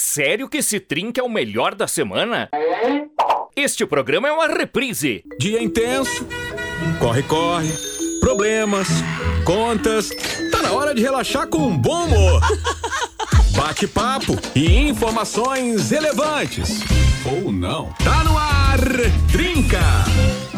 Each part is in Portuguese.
Sério que esse trinca é o melhor da semana? Este programa é uma reprise. Dia intenso, corre, corre, problemas, contas. Tá na hora de relaxar com um bom humor. Bate-papo e informações relevantes. Ou não. Tá no ar, Trinca!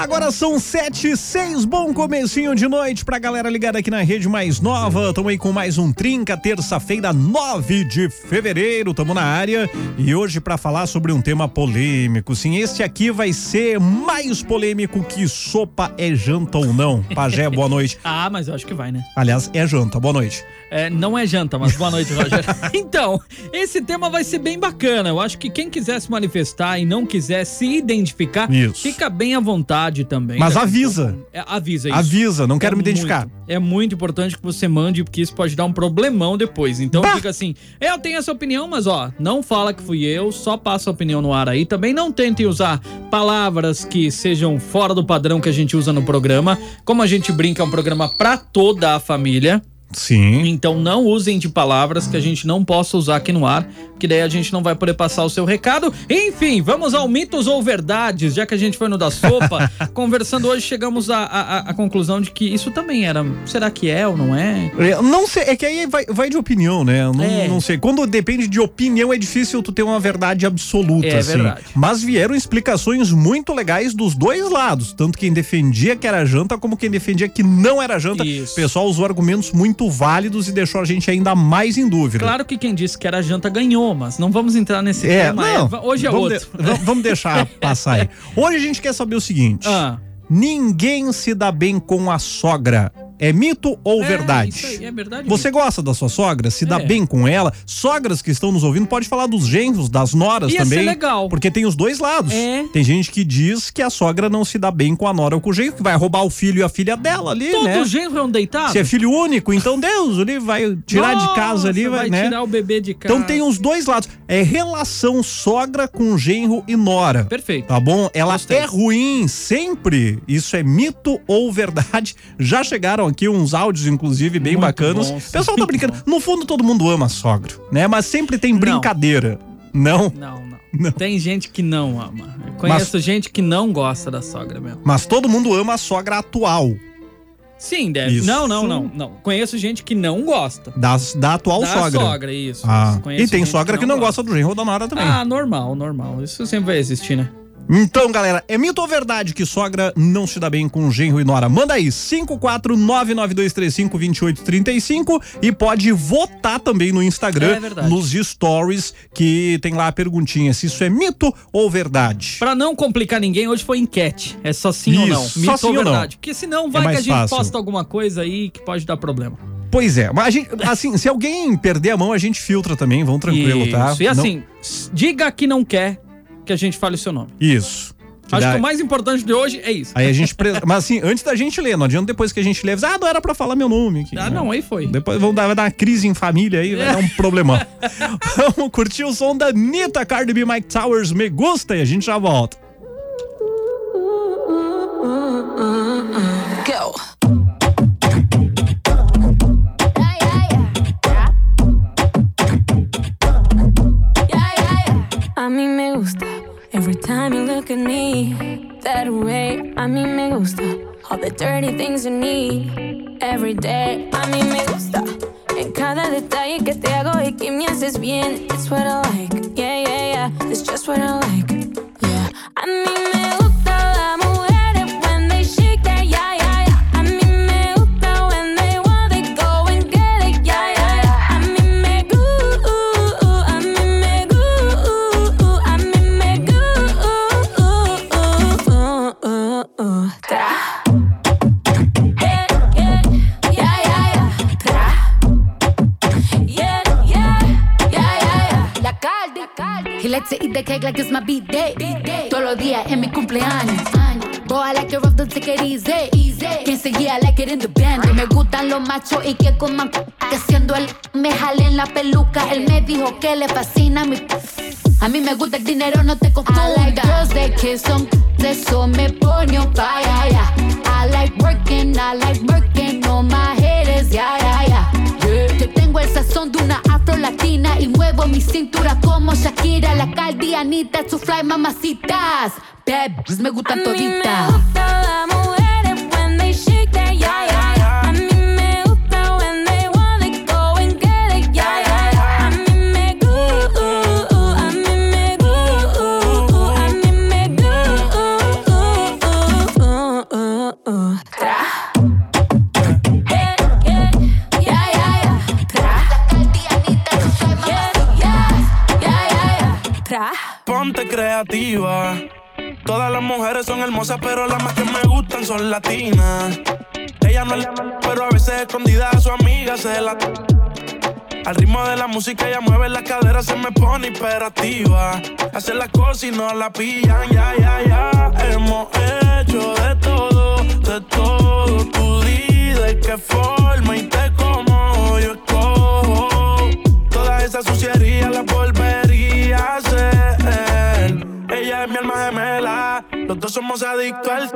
Agora são sete e seis, bom comecinho de noite pra galera ligada aqui na rede mais nova. Tamo aí com mais um Trinca, terça-feira, 9 de fevereiro, tamo na área e hoje pra falar sobre um tema polêmico. Sim, este aqui vai ser mais polêmico que sopa é janta ou não. Pajé, boa noite. ah, mas eu acho que vai, né? Aliás, é janta, boa noite. É, não é janta, mas boa noite, Roger. então, esse tema vai ser bem bacana. Eu acho que quem quiser se manifestar e não quiser se identificar, Isso. fica bem à vontade também. Mas a avisa. É, avisa isso. Avisa, não quero É me identificar. muito- é muito importante que você mande, porque isso pode dar um problemão depois. Então Bah! fica assim, eu tenho essa opinião, mas ó, não fala que fui eu, só passa a opinião no ar aí. Também não tente usar palavras que sejam fora do padrão que a gente usa no programa. Como a gente brinca, é um programa pra toda a família. Sim. Então não usem de palavras que a gente não possa usar aqui no ar, que daí a gente não vai poder passar o seu recado. Enfim, vamos ao mitos ou verdades, já que a gente foi no da sopa. conversando hoje, chegamos à, à, à conclusão de que isso também era. Será que é ou não é? É, Não sei, é que aí vai, vai de opinião, né? Não, É. não sei. Quando depende de opinião, é difícil tu ter uma verdade absoluta, É assim. verdade. Mas vieram explicações muito legais dos dois lados. Tanto quem defendia que era janta, como quem defendia que não era janta. Isso. O pessoal usou argumentos muito válidos e deixou a gente ainda mais em dúvida. Claro que quem disse que era janta ganhou, mas não vamos entrar nesse É, tema. não, É, hoje é vamos outro. de- vamos- vamos deixar passar aí. Hoje a gente quer saber o seguinte: Ah, ninguém se dá bem com a sogra. É mito ou é, verdade? aí, é verdade. Você gosta da sua sogra? Se dá É. bem com ela? Sogras que estão nos ouvindo, pode falar dos genros, das noras Ia ser também. legal. Porque tem os dois lados. É. Tem gente que diz que a sogra não se dá bem com a nora ou com o genro, que vai roubar o filho e a filha dela ali, Todo né? genro é um deitado? Se é filho único, então Deus, ali vai tirar de casa ali, Nossa, vai, né? tirar o bebê de casa. Então tem os dois lados. É relação sogra com genro e nora. Perfeito. Tá bom? Ela Gostei. é ruim sempre. Isso é mito ou verdade? Já chegaram aqui uns áudios, inclusive, bem Muito bacanas. o pessoal tá brincando. No fundo, todo mundo ama sogro, né? Mas sempre tem Não. brincadeira. Não. Não, não, Não. Tem gente que não ama. Eu conheço gente que não gosta da sogra mesmo. Mas todo mundo ama a sogra atual. Sim, deve. Isso. Não, não, não, não. Conheço gente que não gosta. Da, da atual da sogra. sogra, isso. Ah. E tem sogra que não gosta do genro da nora também. Ah, normal, normal. Isso sempre vai existir, né? Então, galera, é mito ou verdade que sogra não se dá bem com genro e nora? Manda aí, 54992352835 e pode votar também no Instagram, É nos stories, que tem lá a perguntinha se isso é mito ou verdade. Pra não complicar ninguém, hoje foi enquete. É só sim ou não. Isso, só sim ou não. verdade. Porque senão vai É que a gente fácil. posta alguma coisa aí que pode dar problema. Pois é, mas a gente, assim, se alguém perder a mão, a gente filtra também, vão tranquilo, tá? Isso. E Não- assim, s- diga que não quer que a gente fale o seu nome. Isso. Que Acho dá- que o mais importante de hoje é isso. Aí a gente. pre- Mas assim, antes da gente ler, não adianta depois que a gente lê, ah, não era pra falar meu nome aqui. Ah, né? não, aí foi. Depois vão dar, vai dar uma crise em família aí, vai dar um problemão. Vamos curtir o som da Anitta, Cardi B, Mike Towers, Me Gusta e a gente já volta. Go. A mí me gusta every time you look at me that way. A mí me gusta all the dirty things you need every day. A mí me gusta en cada detalle que te hago y que me haces bien. It's what I like, yeah, yeah, yeah. It's just what I like, yeah. A mí me gusta las Likes to eat the cake like it's my B-day. Todos los días en mi cumpleaños. Boy, I like it rough, don't take it easy. Quien seguía, I like it in the band. Me gustan los machos y que coman que siendo él me jale en la peluca. Él me dijo que le fascina mi. A mí me gusta el dinero, no te confundas. I like girls that kiss on eso me pone on fire. yeah. I like working, I like working on my haters, yeah, yeah, yeah. yeah. Te tengo el sazón de una afro-latina y muevo mi cintura como Shakira, la caldianita, su fly mamacitas. Bebs, me gustan toditas. Ponte creativa. Todas las mujeres son hermosas, pero las más que me gustan son latinas. Ella no es pero a veces escondida a su amiga se la. Al ritmo de la música ella mueve la cadera, se me pone imperativa. Hace las cosas y no la pillan, ya, ya, ya. Hemos hecho de todo, de todo. Tú di de qué forma y te como yo escojo. Toda esa suciería la volvería a hacer. Los dos somos adictos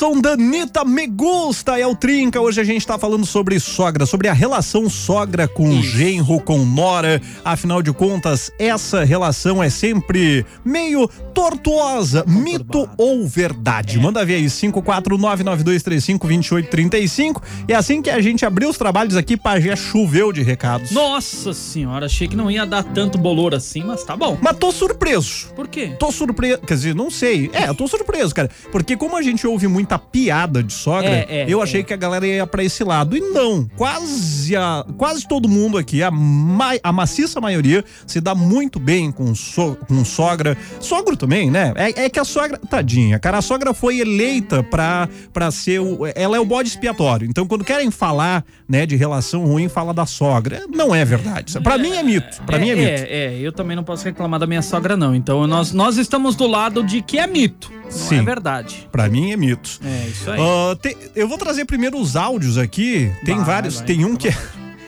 som da Anitta Me Gusta, é o Trinca. Hoje a gente tá falando sobre sogra, sobre a relação sogra com genro, com nora. Afinal de contas, essa relação é sempre meio tortuosa. Mito ou verdade? Manda ver aí, 54992352835. É assim que a gente abriu os trabalhos aqui, Pajé choveu de recados. Nossa senhora, achei que não ia dar tanto bolor assim, mas tá bom. Mas tô surpreso. Por quê? Tô surpreso, quer dizer, não sei. É, eu tô surpreso, cara. Porque como a gente ouve muita piada de sogra, É, é, eu achei é. que a galera ia pra esse lado. E não, quase a, quase todo mundo aqui, a, ma, a maciça maioria, se dá muito bem com, so, com sogra. Sogro também, né? É, é que a sogra, tadinha, cara, a sogra foi eleita pra, pra ser o, ela é o bode expiatório. Então quando querem falar, né, de relação ruim, fala da sogra. Não é verdade. Pra mim é mito, pra é, mim é mito. É, é, eu também não posso reclamar da minha sogra, não. Então nós, nós estamos do lado de que é mito. Não Sim. é verdade. Pra mim é mito. É isso aí. Ah, tem- eu vou trazer primeiro os áudios aqui. Tem Vai, vários. vai, tem um fica que é.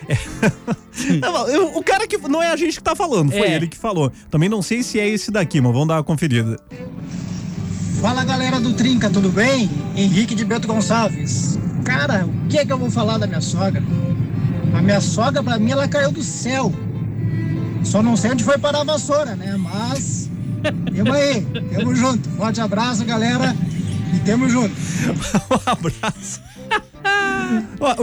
é- o cara que. Não é a gente que tá falando, foi É. ele que falou. Também não sei se é esse daqui, mas vamos dar uma conferida. Fala galera do Trinca, tudo bem? Henrique de Bento Gonçalves. Cara, o que é que eu vou falar da minha sogra? A minha sogra, pra mim, ela caiu do céu. Só não sei onde foi parar a vassoura, né? Mas. Tamo aí, tamo junto. Forte abraço, galera. E tamo junto. um abraço.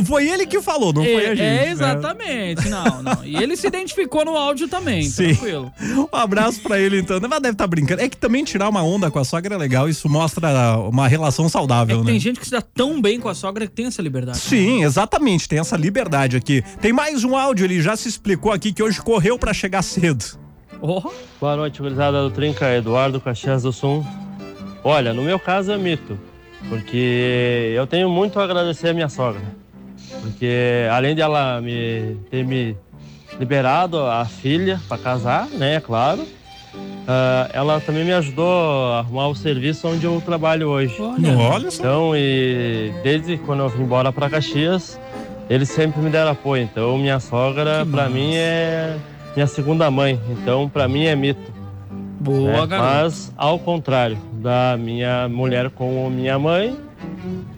Foi ele que falou, não foi a é, gente. é, né? exatamente. Não, não. E ele se identificou no áudio também, Sim. tranquilo. Um abraço pra ele então. Mas deve estar brincando. É que também tirar uma onda com a sogra é legal. Isso mostra uma relação É saudável, que né? tem gente que se dá tão bem com a sogra que tem essa liberdade. Sim, exatamente. Tem essa liberdade aqui. Tem mais um áudio, ele já se explicou aqui que hoje correu pra chegar cedo. Oh, Boa noite, gurizada do Trinca, Eduardo Caxias do Sul. Olha, no meu caso é mito, porque eu tenho muito a agradecer a minha sogra. Porque além de ela me ter me liberado a filha para casar, né, é claro, ah, ela também me ajudou a arrumar o serviço onde eu trabalho hoje. olha. Olha só. Então, e desde quando eu vim embora para Caxias, eles sempre me deram apoio. Então, minha sogra, para mim, é minha segunda mãe. Então, para mim, é mito. Boa, né? garoto. Mas, ao contrário da minha mulher com minha mãe,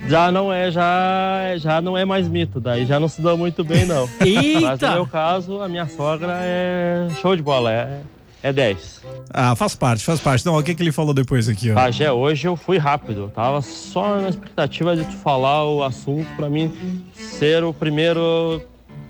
já não é já já não é mais mito. Daí já não se dá muito bem, não. Mas no meu Eita! caso, a minha sogra é show de bola. É, é 10. Ah, faz parte, faz parte. Não, o que, que ele falou depois aqui, ó? Pajé, hoje eu fui rápido. Eu tava só na expectativa de tu falar o assunto pra mim ser o primeiro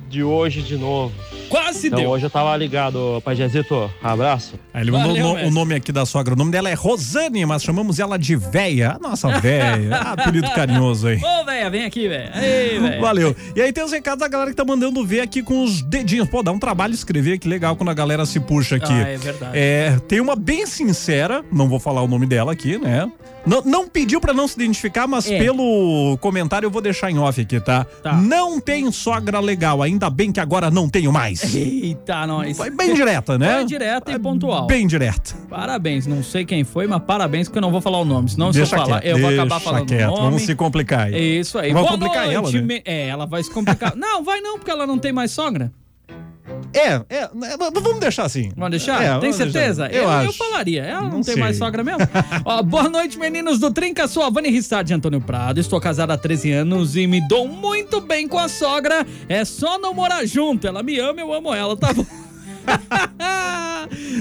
de hoje de novo. Quase Então deu. hoje eu tava ligado, Pajézito. Abraço. Aí ele mandou Valeu, o o nome aqui da sogra. O nome dela é Rosane, mas chamamos ela de véia. A nossa véia. Ah, apelido carinhoso aí. Ô, velho, vem aqui. Ei, velho. Valeu. E aí tem os recados da galera que tá mandando ver aqui com os dedinhos. Pô, dá um trabalho escrever, que legal quando a galera se puxa aqui. Ah, é verdade. É, tem uma bem sincera, não vou falar o nome dela aqui, né? Não, não pediu pra não se identificar, mas É. pelo comentário eu vou deixar em off aqui, tá? Tá. Não tem sogra legal, ainda bem que agora não tenho mais. Eita, nós. Foi bem direta, né? Foi direta e pontual. Bem direta. Parabéns, não sei quem foi, mas parabéns porque eu não vou falar o nome. Senão Deixa se eu falar, quieto, eu vou acabar falando quieto, o nome. Vamos se complicar aí. É Isso aí. Vamos Boa complicar noite, ela, né? me- É, ela vai se complicar. não, vai não, porque ela não tem mais sogra. É, é, né, vamos deixar assim. Vamos deixar? É, tem certeza? deixar. Eu acho. eu falaria. Ela não, Não tem sei. mais sogra mesmo? Ó, boa noite, meninos do Trinca. Sou a Vani Rissard de Antônio Prado. Estou casada há 13 anos e me dou muito bem com a sogra. É só não morar junto. Ela me ama, eu amo ela, tá bom?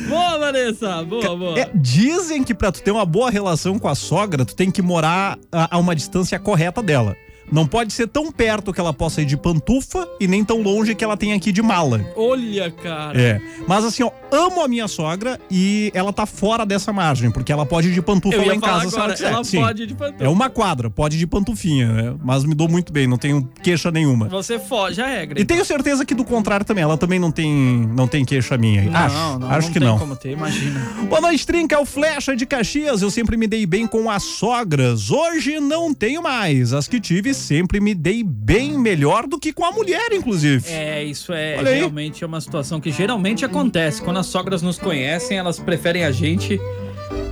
boa, Vanessa. Boa, boa. É, dizem que pra tu ter uma boa relação com a sogra, tu tem que morar a, a uma distância correta dela. Não pode ser tão perto que ela possa ir de pantufa e nem tão longe que ela tenha ir de mala. Olha, cara. É. Mas assim, ó, amo a minha sogra e ela tá fora dessa margem, porque ela pode ir de pantufa Eu lá em casa se ela agora, quiser. ela Sim. pode ir de pantufa. É uma quadra, pode ir de pantufinha, né? Mas me dou muito bem, não tenho queixa nenhuma. Você foge a regra. E tenho certeza que do contrário também, ela também não tem, não tem queixa minha. Não, acho, não, acho não que tem não. como ter, imagina. Boa noite, Trinca, é o Flecha de Caxias. Eu sempre me dei bem com as sogras. Hoje não tenho mais. As que tive sempre me dei bem melhor do que com a mulher, inclusive. É, isso é realmente é uma situação que geralmente acontece. Quando as sogras nos conhecem, elas preferem a gente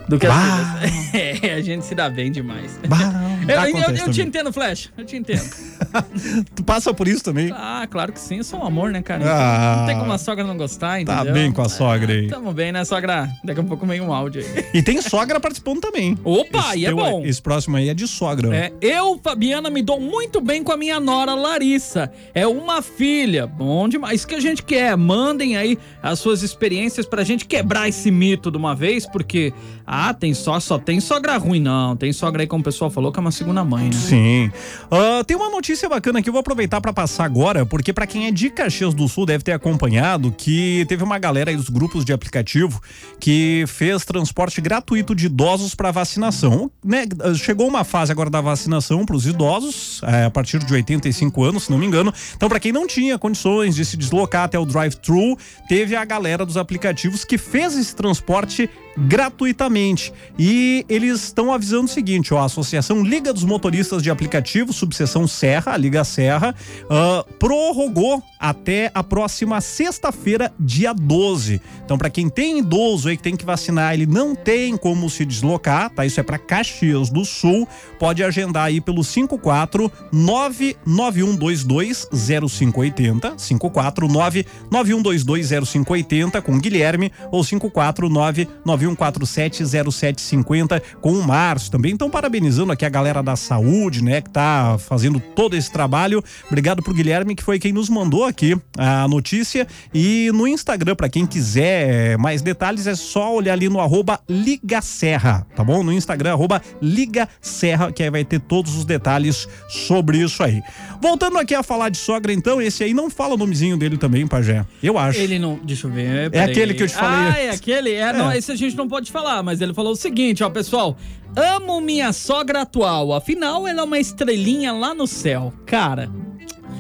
do que as Bah. filhas. É, a gente se dá bem demais. Bah, Eu, eu- eu te entendo, Flash. Eu te entendo. Tu passa por isso também? Ah, claro que sim. Eu sou um amor, né, cara? Ah. não tem como a sogra não gostar, Tá entendeu? bem com a sogra aí. Tamo bem, né, sogra? Daqui a pouco vem um áudio aí. E tem sogra participando também. Opa, Esse e é bom. Esse próximo aí é de sogra. É, eu, Fabiana, me dou muito bem com a minha nora Larissa. É uma filha. Bom demais. Isso que a gente quer. Mandem aí as suas experiências pra gente quebrar esse mito de uma vez, porque, ah, tem só, só tem sogra ruim. Não, tem sogra aí, como o pessoal falou, que é uma segunda mãe, né? Sim. Ah, tem uma notícia bacana que eu vou aproveitar para passar agora, porque para quem é de Caxias do Sul deve ter acompanhado que teve uma galera aí dos grupos de aplicativo que fez transporte gratuito de idosos para vacinação, né? Chegou uma fase agora da vacinação para os idosos, eh, a partir de 85 anos, se não me engano. Então, para quem não tinha condições de se deslocar até o drive-thru, teve a galera dos aplicativos que fez esse transporte gratuitamente. E eles estão avisando o seguinte, ó, a Associação Liga dos Motoristas de Aplicativos, subseção Serra, a Liga Serra, ah, prorrogou até a próxima sexta-feira, dia 12. Então, para quem tem idoso aí que tem que vacinar, ele não tem como se deslocar, tá? Isso é para Caxias do Sul, pode agendar aí pelo 54 99122 0580, 549 9122 0580 com Guilherme ou 549 9147 0750 com o Márcio. Também estão parabenizando aqui a galera da saúde, né, que tá fazendo todo esse trabalho. Obrigado pro Guilherme que foi quem nos mandou aqui a notícia e no Instagram para quem quiser mais detalhes é só olhar ali no arroba Liga Serra, tá bom? No Instagram arroba Liga Serra que aí vai ter todos os detalhes sobre isso aí. Voltando aqui a falar de sogra então, esse aí não fala o nomezinho dele também, Pajé. Eu acho. Ele não. Deixa eu ver. peraí. aquele que eu te falei Ah, é aquele? É, Não, esse a gente não pode falar, mas ele falou o seguinte, ó, pessoal. Amo minha sogra atual, afinal ela é uma estrelinha lá no céu. Cara,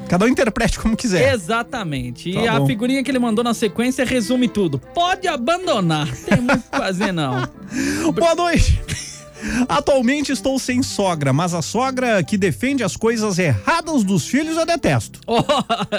Cada um interprete como quiser. exatamente. Tá e a bom. figurinha que ele mandou na sequência resume tudo. Pode abandonar, tem muito o que fazer não. Boa noite. Atualmente estou sem sogra, mas a sogra que defende as coisas erradas dos filhos eu detesto.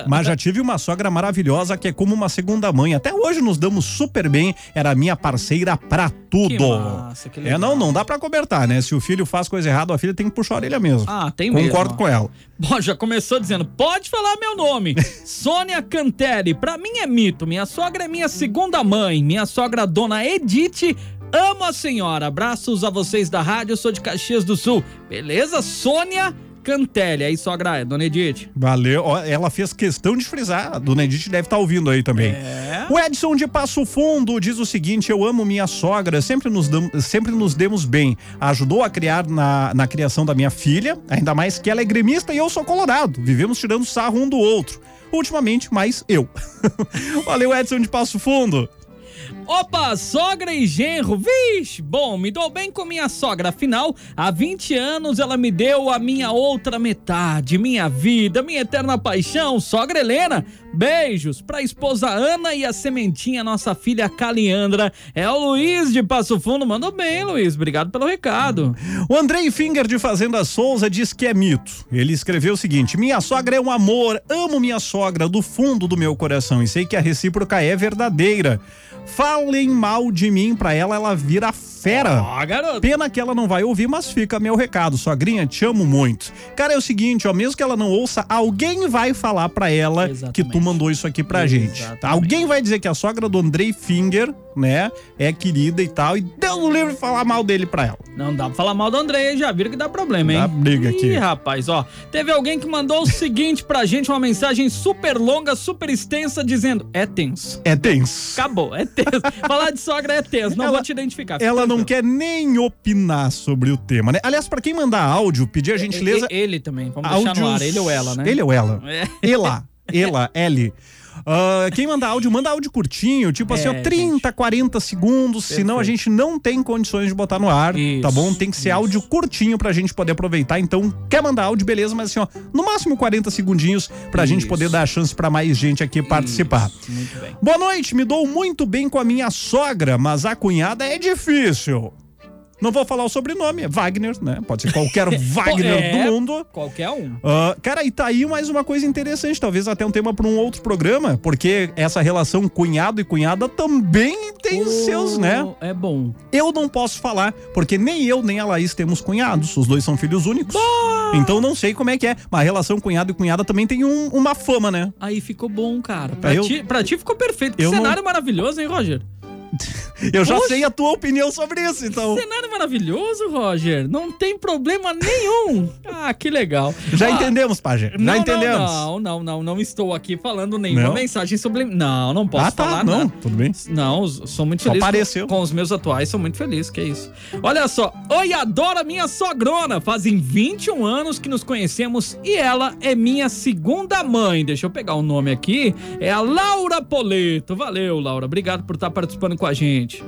Mas já tive uma sogra maravilhosa que é como uma segunda mãe. Até hoje nos damos super bem. Era minha parceira pra tudo. Que massa, que é, não, não dá pra cobertar, né? Se o filho faz coisa errada, a filha tem que puxar a orelha mesmo. Ah, tem mesmo. Concordo com ela. Bom, já começou dizendo, pode falar meu nome. Sônia Cantelli, pra mim é mito. Minha sogra é minha segunda mãe. Minha sogra, dona Edith, amo a senhora. Abraços a vocês da rádio, eu sou de Caxias do Sul. Beleza? Sônia Cantelli. Aí, sogra, dona Edith. Valeu. Ela fez questão de frisar. A dona Edith deve estar ouvindo aí também. É. O Edson de Passo Fundo diz o seguinte: Eu amo minha sogra, sempre nos, dam- sempre nos demos bem. Ajudou a criar na, na criação da minha filha, ainda mais que ela é gremista e eu sou colorado. Vivemos tirando sarro um do outro. Ultimamente, mais eu. Valeu, Edson de Passo Fundo. Opa, sogra e genro, vixe, bom, me dou bem com minha sogra, afinal, há 20 anos ela me deu a minha outra metade, minha vida, minha eterna paixão, sogra Helena, Beijos pra esposa Ana e a sementinha, nossa filha Caliandra. É o Luiz de Passo Fundo. Mandou bem, Luiz. Obrigado pelo recado. O Andrei Finger de Fazenda Souza diz que é mito. Ele escreveu o seguinte: Minha sogra é um amor, amo minha sogra do fundo do meu coração e sei que a recíproca é verdadeira. Falem mal de mim pra ela, ela vira fera. Ó, garoto. Pena que ela não vai ouvir, mas fica meu recado. Sogrinha, te amo muito. Cara, é o seguinte, ó, mesmo que ela não ouça, alguém vai falar pra ela que tu Exatamente. mandou isso aqui pra gente. Exatamente. Tá? Alguém vai dizer que a sogra do Andrei Finger, né, é querida e tal, e Deus o livre falar mal dele pra ela. Não dá pra falar mal do André, já viram que dá problema, hein? Dá briga aqui. Ih, rapaz, ó. Teve alguém que mandou o seguinte pra gente, uma mensagem super longa, super extensa, dizendo: é tenso. É tenso. Acabou, é tenso. Falar de sogra é tenso, não Ela- vou te identificar. fica Ela não quer nem opinar sobre o tema, né? Aliás, pra quem mandar áudio, pedir a gentileza. E- Ele também, vamos deixar no ar, ele ou ela, né? Ele ou ela. É. Ela. Ela, L. Ah, quem manda áudio, manda áudio curtinho, tipo assim, ó, É, 30, 40 segundos, senão a gente não tem condições de botar no ar, Isso, tá bom? Tem que ser áudio curtinho pra gente poder aproveitar. Então, quer mandar áudio, beleza, mas assim, ó, no máximo 40 segundinhos pra gente Isso. poder dar a chance pra mais gente aqui participar. Isso, muito bem. Boa noite, me dou muito bem com a minha sogra, mas a cunhada é difícil. Não vou falar o sobrenome, é Wagner, né? Pode ser qualquer Wagner É, do mundo. Qualquer um. Ah, cara, e tá aí mais uma coisa interessante, talvez até um tema para um outro programa, porque essa relação cunhado e cunhada também tem seus, né? É bom. Eu não posso falar, porque nem eu nem a Laís temos cunhados, os dois são filhos únicos. Então não sei como é que é, mas a relação cunhado e cunhada também tem um- uma fama, né? Aí ficou bom, cara. Pra, Eu- ti, pra ti ficou perfeito. Que Eu não- cenário maravilhoso, hein, Roger? Eu já sei a tua opinião sobre isso, então. Cenário maravilhoso, Roger. Não tem problema nenhum. Ah, que legal. Já Ah, entendemos, Pajé. Já não, entendemos. Não, não, não, não estou aqui falando nenhuma Não? mensagem sobre. Não, não posso ah, tá, falar não, nada. tudo bem. Não, sou muito Só feliz pareceu. com, com os meus atuais, sou muito feliz, que é isso. Olha só, oi, adoro a minha sogrona. Fazem 21 anos que nos conhecemos e ela é minha segunda mãe. Deixa eu pegar o nome aqui. É a Laura Poleto. Valeu, Laura. Obrigado por estar participando com a gente.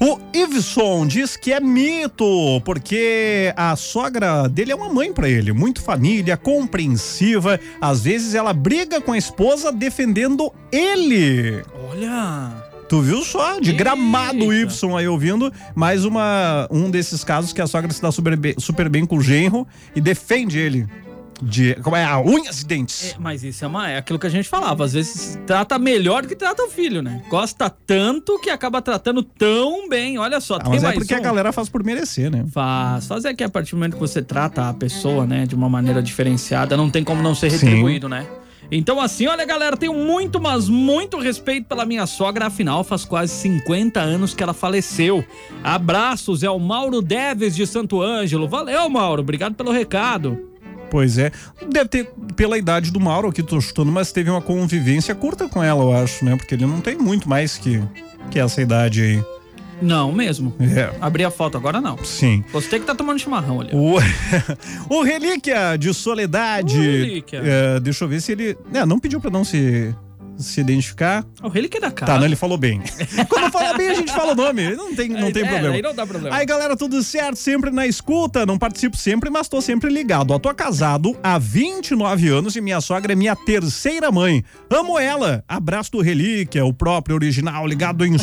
O Iveson diz que é mito, porque a sogra dele é uma mãe pra ele, muito família, compreensiva. Às vezes ela briga com a esposa defendendo ele. Olha. Tu viu só? De gramado o Y aí ouvindo. Mais uma, um desses casos que a sogra se dá super bem, super bem com o genro e defende ele. De. Como é? A unhas e dentes. É, mas isso é, uma, é aquilo que a gente falava. Às vezes trata melhor do que trata o filho, né? Gosta tanto que acaba tratando tão bem. Olha só, Ah, tem mas é mais porque a um. galera faz por merecer, né? Faz. Faz é que a partir do momento que você trata a pessoa, né, de uma maneira diferenciada, não tem como não ser retribuído, né? Então, assim, olha, galera, tenho muito, mas muito respeito pela minha sogra, afinal, faz quase 50 anos que ela faleceu. Abraços, é o Mauro Deves de Santo Ângelo. Valeu, Mauro, obrigado pelo recado. Pois é. Deve ter, pela idade do Mauro aqui, tô chutando, mas teve uma convivência curta com ela, eu acho, né? Porque ele não tem muito mais que, que essa idade aí. Não, mesmo. É. Abri a foto agora, não. Sim. Você que tá tomando chimarrão ali. O, o Relíquia de Soledade. O Relíquia. é, deixa eu ver se ele. É, não pediu pra não se, se identificar. O relíquia é da casa. Tá, não, ele falou bem. Quando fala bem, a gente fala o nome. Não tem, não É, tem é, problema. aí não dá problema. Aí, galera, tudo certo? Sempre na escuta. Não participo sempre, mas tô sempre ligado. Ó, tô casado há 29 anos e minha sogra é minha terceira mãe. Amo ela. Abraço do Relíquia, o próprio original, ligado em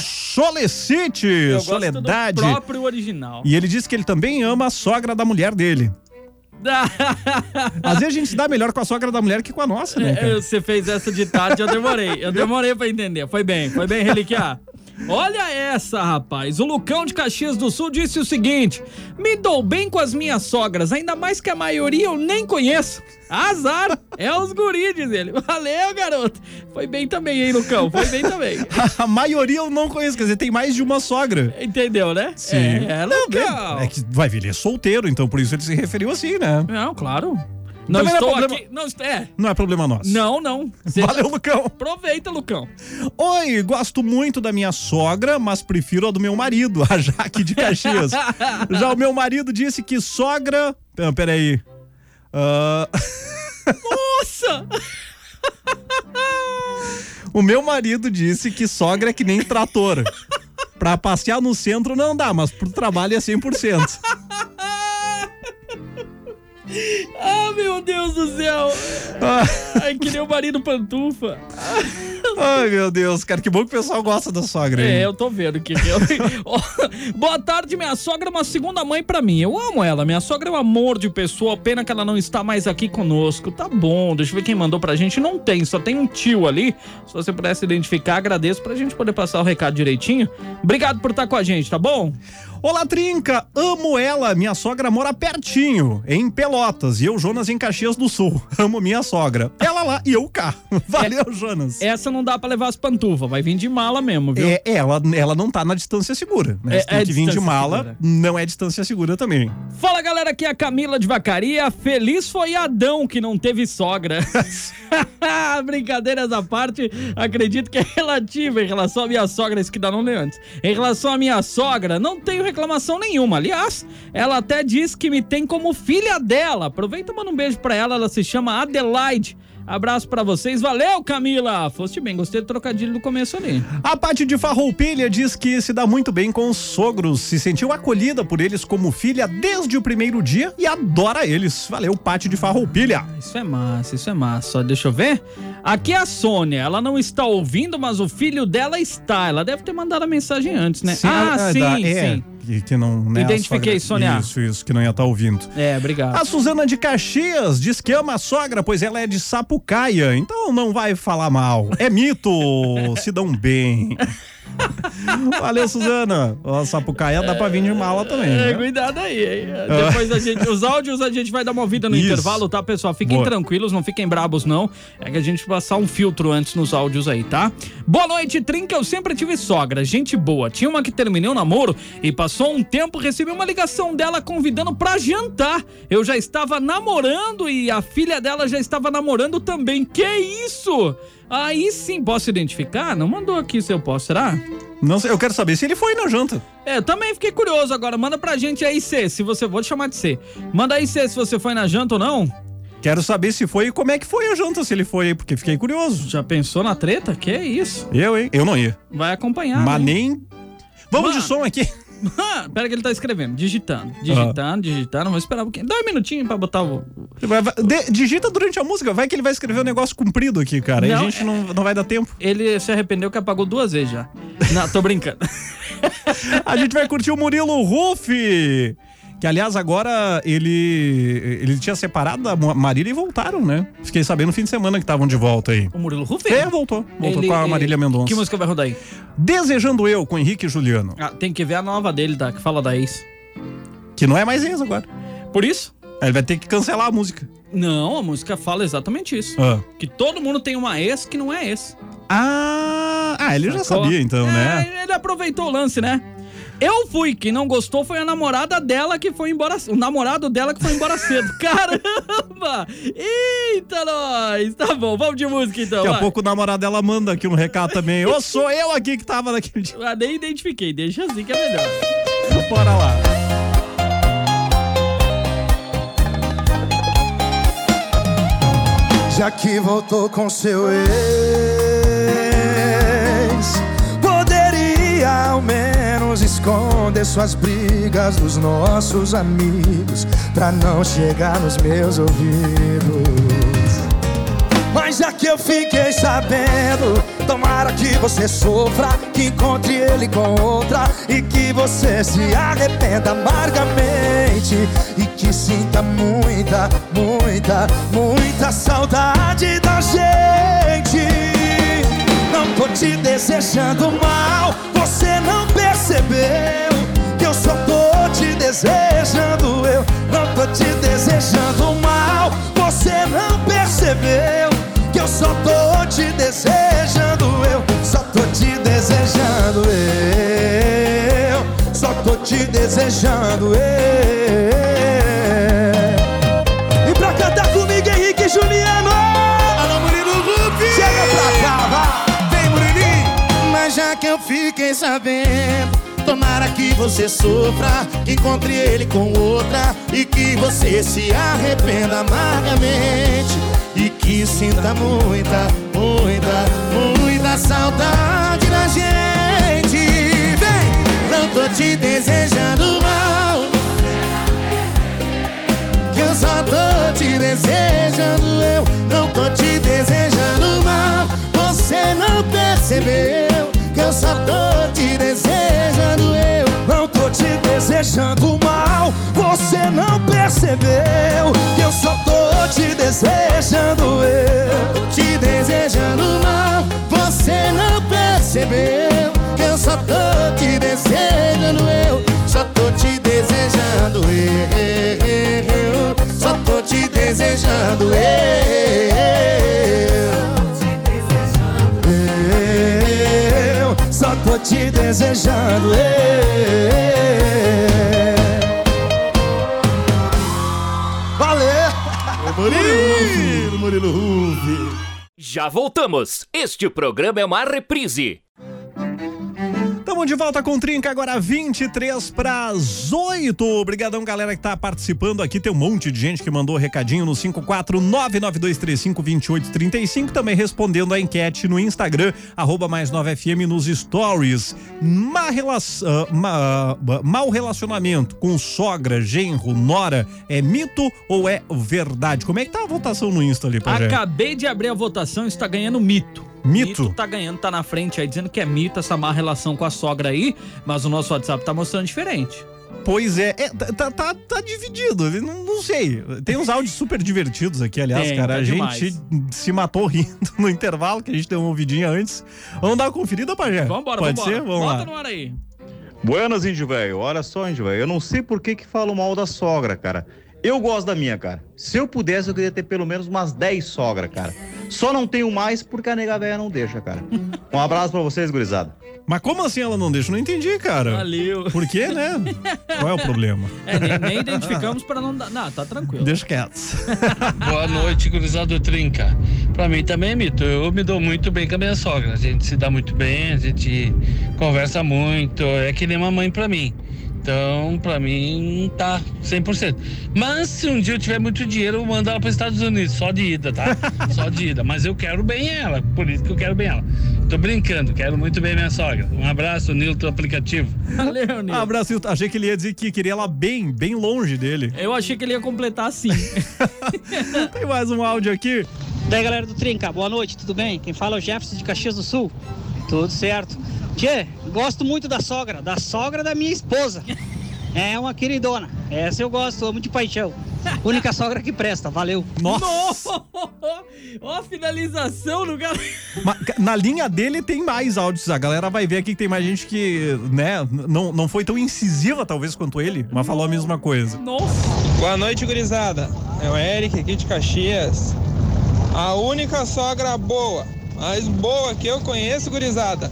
gosto Soledade. do próprio original. E ele disse que ele também ama a sogra da mulher dele. Às vezes a gente se dá melhor com a sogra da mulher que com a nossa, né? cara? Você fez essa de tarde, eu demorei. Eu demorei pra entender. Foi bem, foi bem, Reliquiar. Olha essa, rapaz. O Lucão de Caxias do Sul disse o seguinte: Me dou bem com as minhas sogras, ainda mais que a maioria eu nem conheço. Azar! É os guris, diz ele. Valeu, garoto. Foi bem também, hein, Lucão? Foi bem também. A maioria eu não conheço, quer dizer, tem mais de uma sogra. Entendeu, né? Sim. É, Não, legal. É que vai ver, ele é solteiro, então por isso ele se referiu assim, né? Não, claro. Não Também não é estou problema- aqui. Não, é. Não é problema nosso. Não, não. Cê- Valeu, Lucão. Aproveita, Lucão. Oi, gosto muito da minha sogra, mas prefiro a do meu marido, a Jaque de Caxias. Já o meu marido disse que sogra. Ah, peraí. Ah, Nossa! o meu marido disse que sogra é que nem trator. Pra passear no centro não dá, mas pro trabalho é 100%. Ah, meu Deus do céu! Ah, Ai, que nem o marido pantufa. Ai, meu Deus, cara, que bom que o pessoal gosta da sogra. hein? É, eu tô vendo que. Ó, Boa tarde, minha sogra é uma segunda mãe pra mim. Eu amo ela. Minha sogra é um amor de pessoa. Pena que ela não está mais aqui conosco. Tá bom, deixa eu ver quem mandou pra gente. Não tem, só tem um tio ali. Se você pudesse identificar, agradeço pra gente poder passar o recado direitinho. Obrigado por estar com a gente, tá bom? Olá, Trinca! Amo ela! Minha sogra mora pertinho, em Pelotas, e eu, Jonas, em Caxias do Sul. Amo minha sogra. Ela lá e eu cá. Valeu, Jonas. Essa não dá pra levar as pantufas, vai vir de mala mesmo, viu? É, ela, ela não tá na distância segura, né? É- tem é que vir de mala, segura. não é distância segura também. Fala galera, aqui é a Camila de Vacaria. Feliz foi Adão que não teve sogra. Brincadeiras à parte, acredito que é relativa em relação à minha sogra, isso que dá não lê antes. Em relação à minha sogra, não tenho reclamação nenhuma. Aliás, ela até diz que me tem como filha dela. Aproveita e manda um beijo pra ela, ela se chama Adelaide. Abraço pra vocês, valeu Camila! Foste bem, gostei do trocadilho do começo ali. A Paty de Farroupilha diz que se dá muito bem com os sogros, se sentiu acolhida por eles como filha desde o primeiro dia e adora eles. Valeu, Paty de Farroupilha. Isso é massa, isso é massa. Deixa eu ver. Aqui é a Sônia. Ela não está ouvindo, mas o filho dela está. Ela deve ter mandado a mensagem antes, né? ah, é, sim, é, sim. Que, que não, né, Identifiquei, sogra- Sônia. Isso, isso, que não ia estar ouvindo. É, obrigado. A Suzana de Caxias diz que ama a sogra, pois ela é de Sapucaia, então não vai falar mal. É mito, se dão bem. Valeu, Suzana. Ó, Sapucaia dá pra vir de mala também. É, né? cuidado aí, hein? Depois a gente. Os áudios a gente vai dar uma ouvida no Isso. intervalo, tá, pessoal? Fiquem Boa. tranquilos, não fiquem brabos, não. É que a gente passar um filtro antes nos áudios aí, tá? Boa noite, Trinca. Eu sempre tive sogra, gente boa. Tinha uma que terminei o namoro e passou um tempo, recebi uma ligação dela convidando pra jantar. Eu já estava namorando e a filha dela já estava namorando também. Que isso? Aí sim, posso identificar? Não mandou aqui se eu posso, será? Não sei, eu quero saber se ele foi na janta. É, eu também fiquei curioso agora. Manda pra gente aí, C, se você. Vou te chamar de C. Manda aí, C, se você foi na janta ou não. Quero saber se foi e como é que foi a janta, se ele foi aí, porque fiquei curioso. Já pensou na treta? Que isso? Eu, hein? Eu não ia. Vai acompanhar. Mas né? nem. Vamos Mano. de som aqui. Ah, Pera que ele tá escrevendo. Digitando, digitando, digitando. Vamos esperar um pouquinho. Dá um minutinho pra botar o. Vai- vai- de- digita durante a música, vai que ele vai escrever um negócio comprido aqui, cara. Aí a gente não, não vai dar tempo. Ele se arrependeu que apagou duas vezes já. Não, tô brincando. A gente vai curtir o Murilo Ruff. Que, aliás, agora ele ele tinha separado da Ma- Marília e voltaram, né? Fiquei sabendo no fim de semana que estavam de volta aí. O Murilo Ruff? É, voltou. Voltou Ele- com a Marília Mendonça. Que música vai rodar aí? Desejando Eu, com Henrique e Juliano. Ah, tem que ver a nova dele, tá? Que fala da ex. Que não é mais ex agora. Por isso? Ele vai ter que cancelar a música. Não, a música fala exatamente isso. Ah, Que todo mundo tem uma ex que não é ex. ah, ah, ele já Sacou? sabia então, né? É, ele aproveitou o lance, né? Eu fui, quem não gostou foi a namorada dela que foi embora. O namorado dela que foi embora cedo. Caramba! Eita, nós! Tá bom, vamos de música então. Daqui a vai. pouco o namorado dela manda aqui um recado também. Ô, sou eu aqui que tava naquele dia. Ah, nem identifiquei, deixa assim que é melhor. Bora lá. Já que voltou com seu ex, poderia ao esconder suas brigas dos nossos amigos, pra não chegar nos meus ouvidos. Mas já que eu fiquei sabendo, tomara que você sofra, que encontre ele com outra e que você se arrependa amargamente e que sinta muita, muita, muita saudade da gente. Tô te desejando mal, você não percebeu que eu só tô te desejando. Eu não tô te desejando mal, você não percebeu que eu só tô te desejando. Eu só tô te desejando. Eu só tô te desejando. Eu. Sabendo, tomara que você sofra, que encontre ele com outra e que você se arrependa amargamente e que sinta muita, muita, muita saudade da gente. Vem, não tô te desejando mal. Que eu só tô te desejando, eu não tô te desejando mal. Você tô desejando, eu não tô te desejando mal. Você não percebeu que eu só tô te desejando, eu te desejando mal. Você não percebeu que eu só tô te desejando, eu só tô te desejando, eu só tô te desejando, eu. Valeu! Murilo, Murilo Rufi. Já voltamos. Este programa é uma reprise. Tamo de volta com Trinca, agora 23 para as 8. Obrigadão, galera, que tá participando aqui. Tem um monte de gente que mandou recadinho no 54992352835. Também respondendo a enquete no Instagram, arroba mais 9FM nos stories. Má relação, má, mau relacionamento com sogra, genro, nora é mito ou é verdade? Como é que tá a votação no Insta ali, Pajé? Acabei de abrir a votação está ganhando mito. Mito? tá ganhando, tá na frente aí, dizendo que é mito essa má relação com a sogra aí, mas o nosso WhatsApp tá mostrando diferente. Pois é, é, tá, tá, tá dividido, não, não sei. Tem uns áudios super divertidos aqui, aliás, Tem, cara. tá a gente se matou rindo no intervalo, que a gente deu uma ouvidinha antes. Vamos dar uma conferida, Pajé? Vambora, Pode vambora. ser? Vamos Bota lá. no ar aí. Buenas, índio velho. Olha só, índio velho. Eu não sei por que que falam mal da sogra, cara. Eu gosto da minha, cara. Se eu pudesse, eu queria ter pelo menos umas 10 sogras, cara. Só não tenho mais porque a nega velha não deixa, cara. Um abraço pra vocês, gurizada. Mas como assim ela não deixa? Não entendi, cara. Valeu. Por quê, né? Qual é o problema? É, nem, nem identificamos pra não dar. Não, tá tranquilo. Deixa quieto. Boa noite, gurizado Trinca. Pra mim também é mito. Eu me dou muito bem com a minha sogra. A gente se dá muito bem, a gente conversa muito. É que nem uma mãe pra mim. Então, pra mim, tá 100%. Mas se um dia eu tiver muito dinheiro, eu mando ela para Estados Unidos, só de ida, tá? Só de ida. Mas eu quero bem ela, por isso que eu quero bem ela. Tô brincando, quero muito bem minha sogra. Um abraço, Nilton Aplicativo. Valeu, Nil. Ah, Brasil, achei que ele ia dizer que queria ela bem, bem longe dele. Eu achei que ele ia completar assim. Tem mais um áudio aqui. Daí galera do Trinca, boa noite, tudo bem? Quem fala é o Jefferson de Caxias do Sul. Tudo certo. Tchê, gosto muito da sogra, da sogra da minha esposa. É uma queridona. Essa eu gosto, amo de paixão. Única sogra que presta, valeu. Nossa! Ó a finalização. Mas, ca- na linha dele tem mais áudios. A galera vai ver aqui que tem mais gente que, né, não, não foi tão incisiva talvez quanto ele, mas falou a mesma coisa. Nossa! Boa noite, gurizada. É o Eric aqui de Caxias. A única sogra boa, mais boa que eu conheço, gurizada,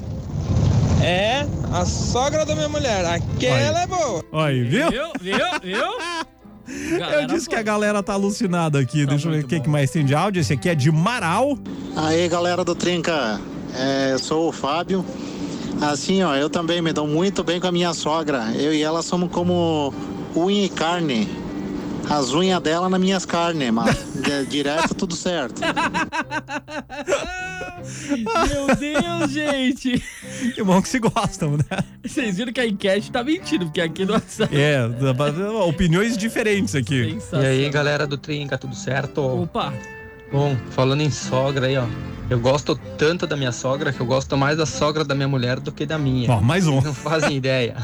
é a sogra da minha mulher. Aquela é boa. Olha aí, viu? Viu? Viu? Viu? Eu disse que a galera tá alucinada aqui. Deixa eu ver o que, que mais tem de áudio. Esse aqui é de Marau. Aí galera do Trinca, é, eu sou o Fábio. Assim, ó, eu também me dou muito bem com a minha sogra. Eu e ela somos como unha e carne. As unhas dela nas minhas carnes, mas direto tudo certo. Meu Deus, gente. Que bom que se gostam, né? Vocês viram que a enquete tá mentindo, porque aqui no WhatsApp. É, opiniões diferentes aqui. E aí, galera do Trinca, tudo certo? Opa! Bom, falando em sogra aí, ó. Eu gosto tanto da minha sogra que eu gosto mais da sogra da minha mulher do que da minha. Ó, mais um. Não fazem ideia.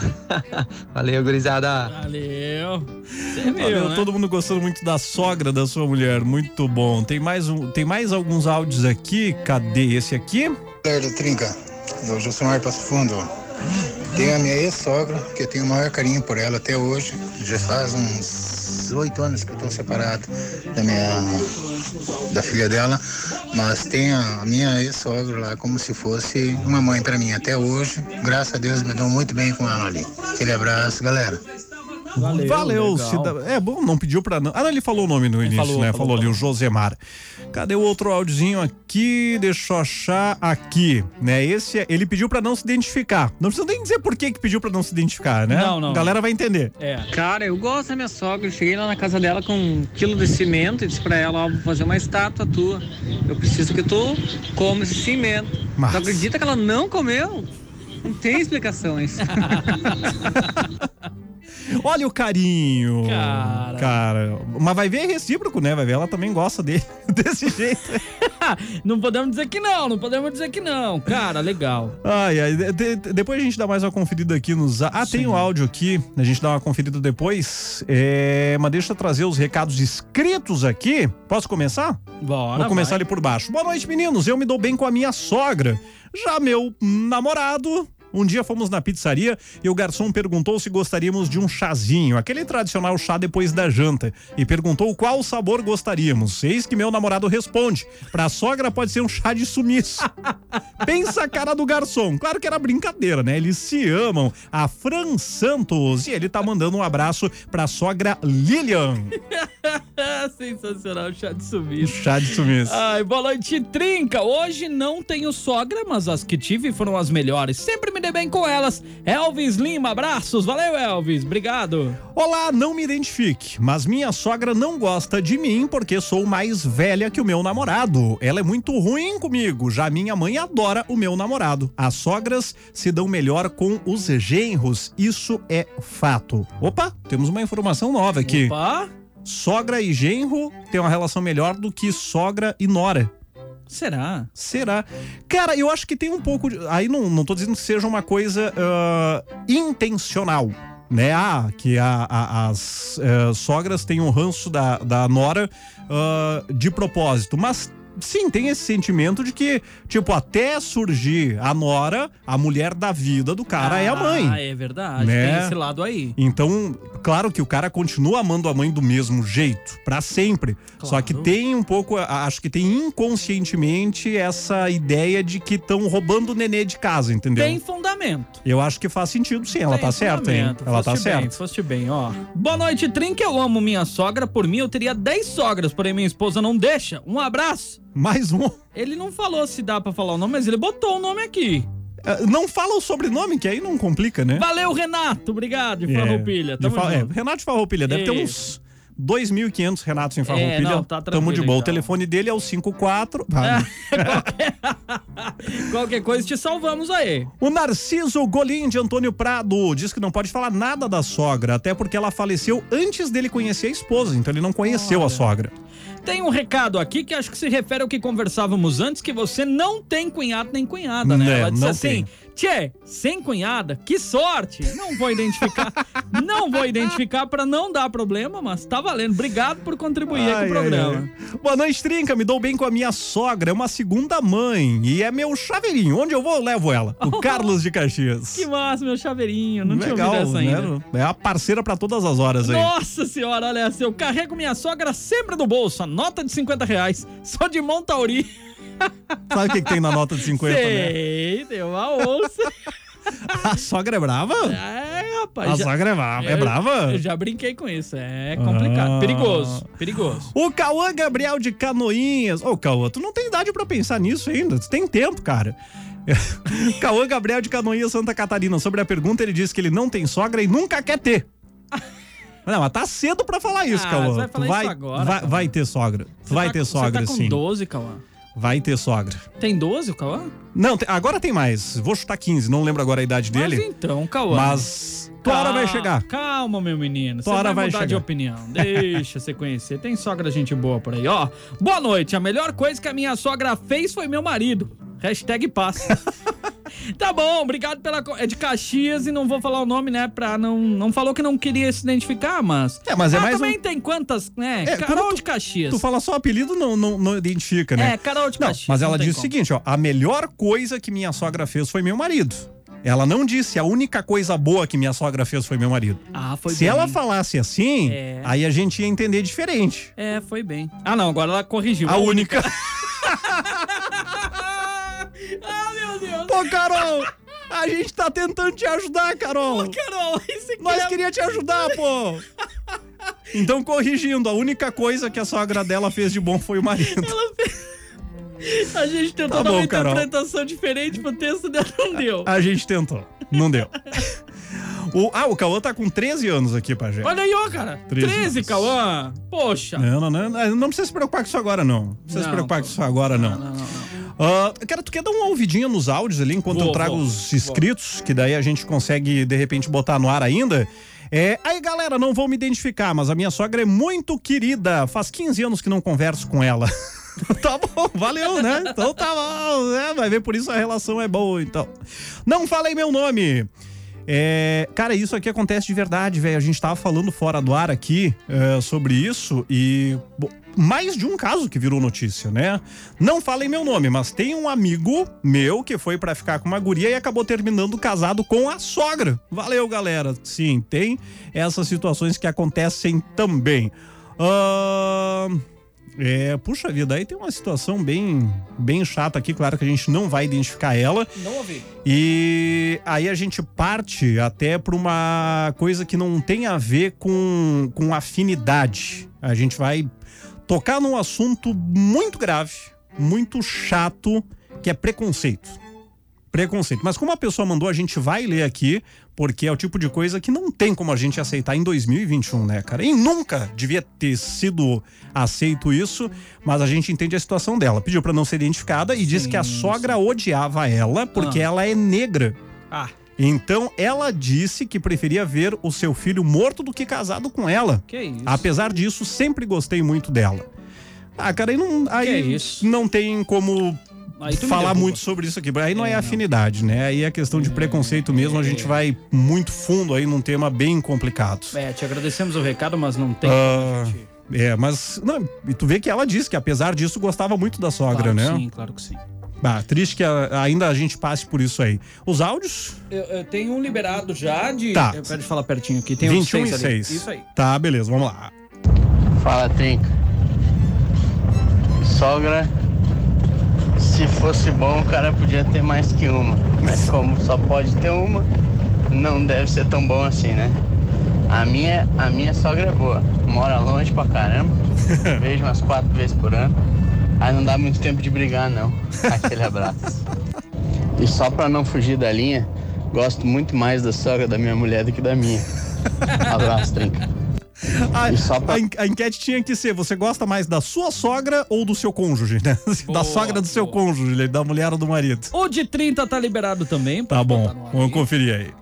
Valeu, gurizada. Valeu. Você viu, Valeu, né? todo mundo gostando muito da sogra da sua mulher. Muito bom. Tem mais, um, tem mais alguns áudios aqui. Cadê esse aqui? Galera do Trinca, do Josimar Passo Fundo. Tenho a minha ex-sogra, que eu tenho o maior carinho por ela até hoje. Já faz uns oito anos que eu estou separado da minha da filha dela, mas tenho a minha ex-sogra lá como se fosse uma mãe para mim até hoje. Graças a Deus me dou muito bem com ela ali. Aquele abraço, galera. Valeu, cida- É bom, não pediu pra não. Ah, não, ele falou o nome no início, falou, né? falou, Falou, ali, o Josemar. Cadê o outro áudiozinho aqui? Deixa eu achar aqui, né? Esse, é- ele pediu pra não se identificar. Não precisa nem dizer por que que pediu pra não se identificar, né? Não, não. A galera vai entender. É. Cara, eu gosto da minha sogra. Eu cheguei lá na casa dela com um quilo de cimento e disse pra ela, ó, vou fazer uma estátua tua. Eu preciso que tu coma esse cimento. Mas- Tu acredita que ela não comeu? Não tem explicação isso. Olha o carinho. Cara. Cara. Mas vai ver recíproco, né? Vai ver, ela também gosta dele desse jeito. não podemos dizer que não, não podemos dizer que não. Cara, legal. Ai, ai. de- de- depois a gente dá mais uma conferida aqui nos. Ah, tem o áudio aqui. A gente dá uma conferida depois. É, mas deixa eu trazer os recados escritos aqui. Posso começar? Bora. Vou começar vai. ali por baixo. Boa noite, meninos. Eu me dou bem com a minha sogra. Já meu namorado Um dia fomos na pizzaria e o garçom perguntou se gostaríamos de um chazinho, aquele tradicional chá depois da janta, e perguntou qual sabor gostaríamos. Eis que meu namorado responde: pra sogra pode ser um chá de sumiço. Pensa a cara do garçom. Claro que era brincadeira, né? Eles se amam. A Fran Santos. E ele tá mandando um abraço pra sogra Lilian. Sensacional, chá de sumiço. Chá de sumiço. Ai, boa noite, Trinca. Hoje não tenho sogra, mas as que tive foram as melhores. Sempre me dei bem com elas. Elvis Lima, abraços. Valeu, Elvis. Obrigado. Olá, não me identifique, mas minha sogra não gosta de mim porque sou mais velha que o meu namorado. Ela é muito ruim comigo, já minha mãe adora o meu namorado. As sogras se dão melhor com os genros, isso é fato. Opa, temos uma informação nova aqui. Opa. Sogra e genro têm uma relação melhor do que sogra e nora. Será? Será? Cara, eu acho que tem um pouco. De... Aí não, não tô dizendo que seja uma coisa ah, intencional. Né? Ah, que a- a- as eh, sogras têm um ranço da, da nora ah, de propósito. Mas sim, tem esse sentimento de que, tipo, até surgir a nora, a mulher da vida do cara é a mãe. Ah, é verdade. Né? Tem esse lado aí. Então, claro que o cara continua amando a mãe do mesmo jeito, pra sempre. Só que tem um pouco, acho que tem inconscientemente essa ideia de que estão roubando o nenê de casa, entendeu? Tem fundamento. Eu acho que faz sentido, sim. Ela Tem tá certa, hein? Ela tá bem, certa. Foste bem, ó. Boa noite, Trinca. Eu amo minha sogra. Por mim, eu teria 10 sogras, porém minha esposa não deixa. Um abraço. Mais um. Ele não falou se dá pra falar o nome, mas ele botou o nome aqui. Eh, Não fala o sobrenome, que aí não complica, né? Valeu, Renato. Obrigado, de É, Farroupilha. de Tamo Fa- é. Renato de Farroupilha, deve ter uns 2.500 Renatos em Farroupilha. É, não, tá Tamo de boa. O então. telefone dele é o 54. Ah, Qualquer coisa, te salvamos aí. O Narciso Golim de Antônio Prado diz que não pode falar nada da sogra, até porque ela faleceu antes dele conhecer a esposa, então ele não conheceu a sogra. Tem um recado aqui que acho que se refere ao que conversávamos antes, que você não tem cunhado nem cunhada, né? É, Ela disse não assim, Tchê, sem cunhada, que sorte! Não vou identificar, não vou identificar pra não dar problema, mas tá valendo. Obrigado por contribuir Ai, com o ai, programa. ai. Boa noite, Trinca. Me dou bem com a minha sogra, é uma segunda mãe e é meu chaveirinho. Onde eu vou, eu levo ela. O Carlos de Caxias. Que massa, meu chaveirinho. Não tinha Legal, ouvido essa ainda. né? É a parceira pra todas as horas aí. Nossa senhora, olha essa. Eu carrego minha sogra sempre no bolso. A nota de 50 reais. Só de Montauri. Sabe o que, que tem na nota de 50, né? Sei, deu uma onça. A sogra é brava? É, rapaz. A já- sogra é brava. É eu- brava? Eu já brinquei com isso. É complicado. Ah. Perigoso. Perigoso. O Cauã Gabriel de Canoinhas. Ô, Cauã, tu não tem idade pra pensar nisso ainda. Tu tem tempo, cara. Cauã Gabriel de Canoinhas, Santa Catarina. Sobre a pergunta, ele disse que ele não tem sogra e nunca quer ter. Não, mas tá cedo pra falar isso, Ah, Cauã. vai falar vai, isso agora, vai, vai ter sogra. Vai tá- ter sogra, Você tá com sim. 12, Cauã. Vai ter sogra. Tem 12, o Cauã? Não, tem- agora tem mais. Vou chutar 15, não lembro agora a idade dele. Mas então, Cauã. Mas tua hora vai chegar. Calma, meu menino. Tua Você hora vai vai mudar de chegar. opinião. Deixa você conhecer. Tem sogra gente boa por aí, ó. Boa noite. A melhor coisa que a minha sogra fez foi meu marido. Hashtag paz. tá bom, obrigado pela... É de Caxias e não vou falar o nome, né? Pra não... Não falou que não queria se identificar, mas... É, mas é Ah, mais também um- tem quantas, né? É, Carol quando de Caxias. Tu fala só o apelido, não, não, não identifica, né? É, Carol de Não, Caxias. mas ela disse o seguinte, ó. A melhor coisa que minha sogra fez foi meu marido. Ela não disse a única coisa boa que minha sogra fez foi meu marido. Ah, foi Se bem. ela falasse assim, É. aí a gente ia entender diferente. É, foi bem. Ah, não, agora ela corrigiu. A única. ah, meu Deus. Pô, Carol! A gente tá tentando te ajudar, Carol! Carol, isso aqui Nós é- queria te ajudar, pô! Então, corrigindo, a única coisa que a sogra dela fez de bom foi o marido. A gente tentou Tá dar bom, uma Carol. interpretação diferente pro texto dela, não deu. A gente tentou, não deu. O, ah, o Cauã tá com 13 anos aqui, Pajé. Olha aí, ó, cara. 13 13, anos. Cauã. Poxa. Não, não, não, não, não precisa se preocupar com isso agora, não. Não precisa se Não, preocupar pô. com isso agora, não. Ah, cara, tu quer dar uma ouvidinha nos áudios ali enquanto Vou, eu trago vou, os inscritos, que daí a gente consegue, de repente, botar no ar ainda? É, aí, galera, não vou me identificar, mas a minha sogra é muito querida. Faz 15 anos que não converso com ela. tá bom, valeu, né? Então tá bom, né? Vai ver por isso a relação é boa, então. Não falei meu nome. É, cara, isso aqui acontece de verdade, velho. A gente tava falando fora do ar aqui é, sobre isso e. bo- mais de um caso que virou notícia, né? Não falem meu nome, mas tem um amigo meu que foi pra ficar com uma guria e acabou terminando casado com a sogra. Valeu, galera. Sim, tem essas situações que acontecem também. Ahn, é, puxa vida, aí tem uma situação bem, bem chata aqui, claro que a gente não vai identificar ela. Não ouvi. E aí a gente parte até para uma coisa que não tem a ver com, com afinidade. A gente vai tocar num assunto muito grave, muito chato, que é preconceito. Preconceito. Mas como a pessoa mandou, a gente vai ler aqui, porque é o tipo de coisa que não tem como a gente aceitar em 2021, né, cara? E nunca devia ter sido aceito isso, mas a gente entende a situação dela. Pediu para não ser identificada e disse que a sogra odiava ela porque Ah. ela é negra. Ah. Então ela disse que preferia ver o seu filho morto do que casado com ela. Que isso? Apesar disso, sempre gostei muito dela. Ah, cara, aí não, aí não tem como falar muito sobre isso aqui. Aí não é, afinidade, né? Aí é questão de preconceito mesmo. A gente vai muito fundo aí num tema bem complicado. É, te agradecemos o recado, mas não tem. Ah, é, mas não, e tu vê que ela disse que apesar disso gostava muito da sogra, claro né? que sim, claro que sim. Ah, triste que a- ainda a gente passe por isso aí. Os áudios? Eu, eu tenho um liberado já de. Tá. Eu quero falar pertinho aqui. Tem 21 uns e seis ali. 6. Isso aí. Tá, beleza, vamos lá. Fala, Trinca. Sogra, se fosse bom, o cara podia ter mais que uma. Mas como só pode ter uma, não deve ser tão bom assim, né? A minha, a minha sogra é boa. Mora longe pra caramba. Vejo umas quatro vezes por ano. Aí não dá muito tempo de brigar, não. Aquele abraço. E só pra não fugir da linha, gosto muito mais da sogra da minha mulher do que da minha. Abraço, Trinca. A, a en- a enquete tinha que ser: você gosta mais da sua sogra ou do seu cônjuge, né? da sogra do seu cônjuge, da mulher ou do marido. O de 30 tá liberado também. Tá bom, vamos conferir aí.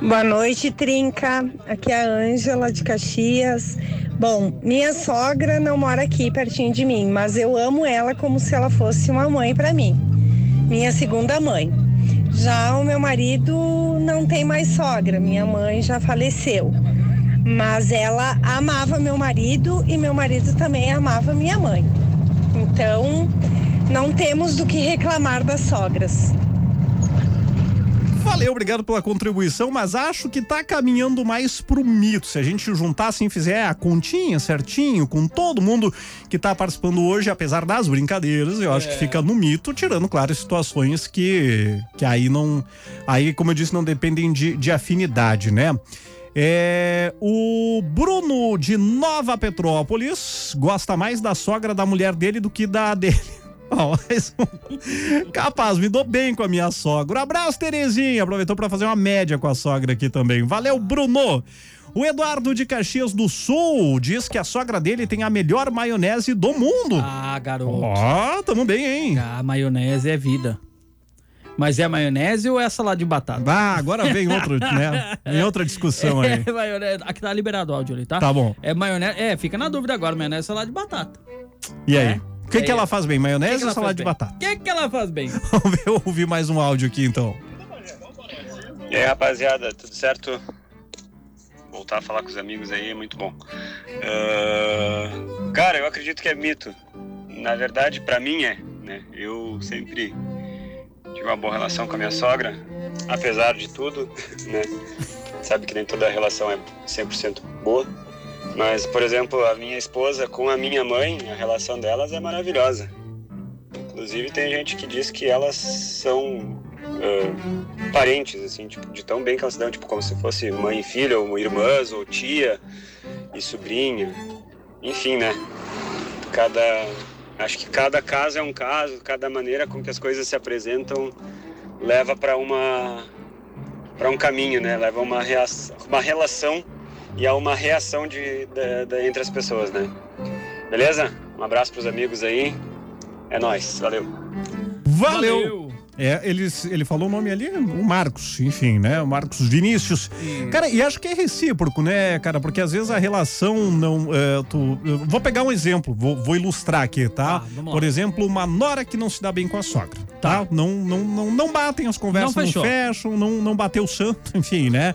Boa noite, Trinca. Aqui é a Ângela de Caxias. Bom, minha sogra não mora aqui pertinho de mim, mas eu amo ela como se ela fosse uma mãe para mim. Minha segunda mãe. Já o meu marido não tem mais sogra, minha mãe já faleceu. Mas ela amava meu marido e meu marido também amava minha mãe. Então, não temos do que reclamar das sogras. Valeu, obrigado pela contribuição, mas acho que tá caminhando mais pro mito. Se a gente juntar assim, fizer a continha certinho com todo mundo que tá participando hoje, apesar das brincadeiras, eu acho que fica no mito, tirando, claro, situações que, que aí não. Aí, como eu disse, não dependem de, de afinidade, né? É, o Bruno de Nova Petrópolis gosta mais da sogra da mulher dele do que da dele. Um. Capaz, me dou bem com a minha sogra. Um abraço, Terezinha. Aproveitou para fazer uma média com a sogra aqui também. Valeu, Bruno. O Eduardo de Caxias do Sul diz que a sogra dele tem a melhor maionese do mundo. Ah, garoto. Ó, tamo bem, hein? Ah, maionese é vida. Mas é maionese ou é salada de batata? Ah, agora vem outro, né? Vem outra discussão aí. É, maionese. Aqui tá liberado o áudio ali, tá? Tá bom. É maionese. É, fica na dúvida agora. Maionese é salada de batata. E aí? O que, É. que ela faz bem? O que Maionese que ou salada de bem? batata? O que, que ela faz bem? Vamos ver, ouvir mais um áudio aqui então. E aí, rapaziada, tudo certo? Voltar a falar com os amigos aí é muito bom. Ah, cara, eu acredito que é mito. Na verdade, pra mim é, né? Eu sempre tive uma boa relação com a minha sogra, apesar de tudo, né? Sabe que nem toda relação é 100% boa. Mas, por exemplo, a minha esposa com a minha mãe, a relação delas é maravilhosa. Inclusive, tem gente que diz que elas são ah, parentes, assim, tipo, de tão bem que elas se dão, tipo, como se fosse mãe e filha, ou irmãs, ou tia e sobrinha. Enfim, né? Cada. Acho que cada caso é um caso, cada maneira com que as coisas se apresentam leva para uma. para um caminho, né? Leva uma, uma relação e a uma reação de, da- da- entre as pessoas, né? Beleza? Um abraço pros amigos aí. É nóis, valeu. Valeu! É, ele, ele falou o nome ali, o Marcos, enfim, né? O Marcos Vinícius. Cara, e acho que é recíproco, né, cara? Porque às vezes a relação não. é, tu, vou pegar um exemplo, vou, vou ilustrar aqui, tá? lá. Por exemplo, uma nora que não se dá bem com a sogra, tá? Não, não, não, não batem as conversas, Não não, fechou. fecham, não, não bateu o santo, enfim, né?